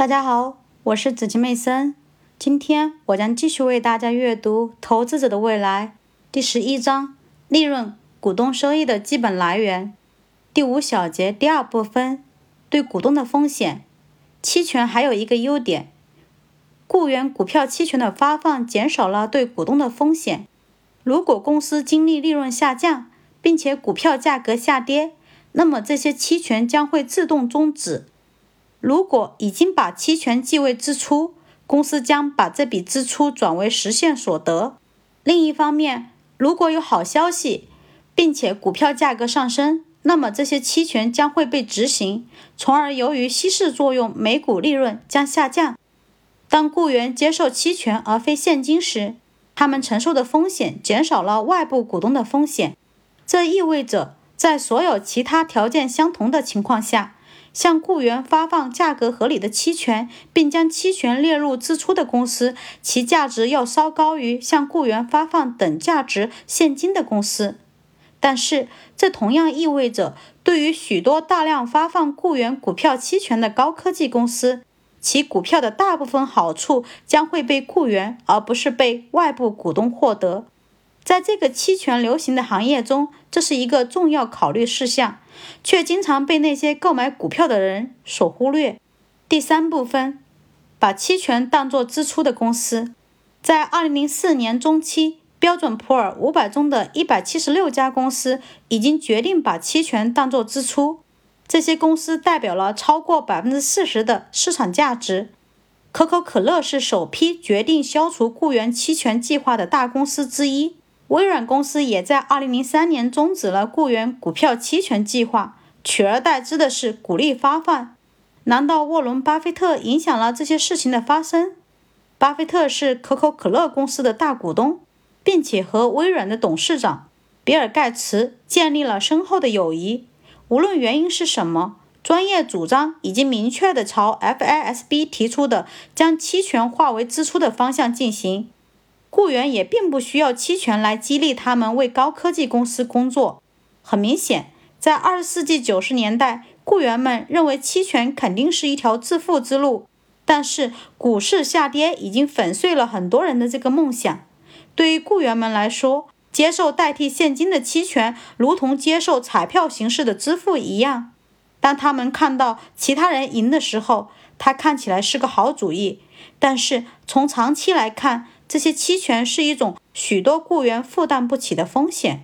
大家好，我是紫金妹森。今天我将继续为大家阅读《投资者的未来》第十一章：利润、股东收益的基本来源。第五小节第二部分：对股东的风险。期权还有一个优点，雇员股票期权的发放减少了对股东的风险。如果公司经历利润下降，并且股票价格下跌，那么这些期权将会自动终止。如果已经把期权计为支出，公司将把这笔支出转为实现所得。另一方面，如果有好消息，并且股票价格上升，那么这些期权将会被执行，从而由于稀释作用，每股利润将下降。当雇员接受期权而非现金时，他们承受的风险减少了外部股东的风险。这意味着，在所有其他条件相同的情况下。向雇员发放价格合理的期权，并将期权列入支出的公司，其价值要稍高于向雇员发放等价值现金的公司。但是，这同样意味着，对于许多大量发放雇员股票期权的高科技公司，其股票的大部分好处将会被雇员而不是被外部股东获得。在这个期权流行的行业中，这是一个重要考虑事项。却经常被那些购买股票的人所忽略。第三部分，把期权当作支出的公司，在2004年中期，标准普尔500中的一百七十六家公司已经决定把期权当作支出。这些公司代表了超过百分之四十的市场价值。可口可乐是首批决定消除雇员期权计划的大公司之一。微软公司也在2003年终止了雇员股票期权计划，取而代之的是鼓励发放。难道沃伦·巴菲特影响了这些事情的发生？巴菲特是可口可乐公司的大股东，并且和微软的董事长比尔·盖茨建立了深厚的友谊。无论原因是什么，专业主张已经明确地朝 FASB 提出的将期权化为支出的方向进行。雇员也并不需要期权来激励他们为高科技公司工作。很明显，在二十世纪九十年代，雇员们认为期权肯定是一条致富之路。但是，股市下跌已经粉碎了很多人的这个梦想。对于雇员们来说，接受代替现金的期权，如同接受彩票形式的支付一样。当他们看到其他人赢的时候，它看起来是个好主意。但是，从长期来看，这些期权是一种许多雇员负担不起的风险。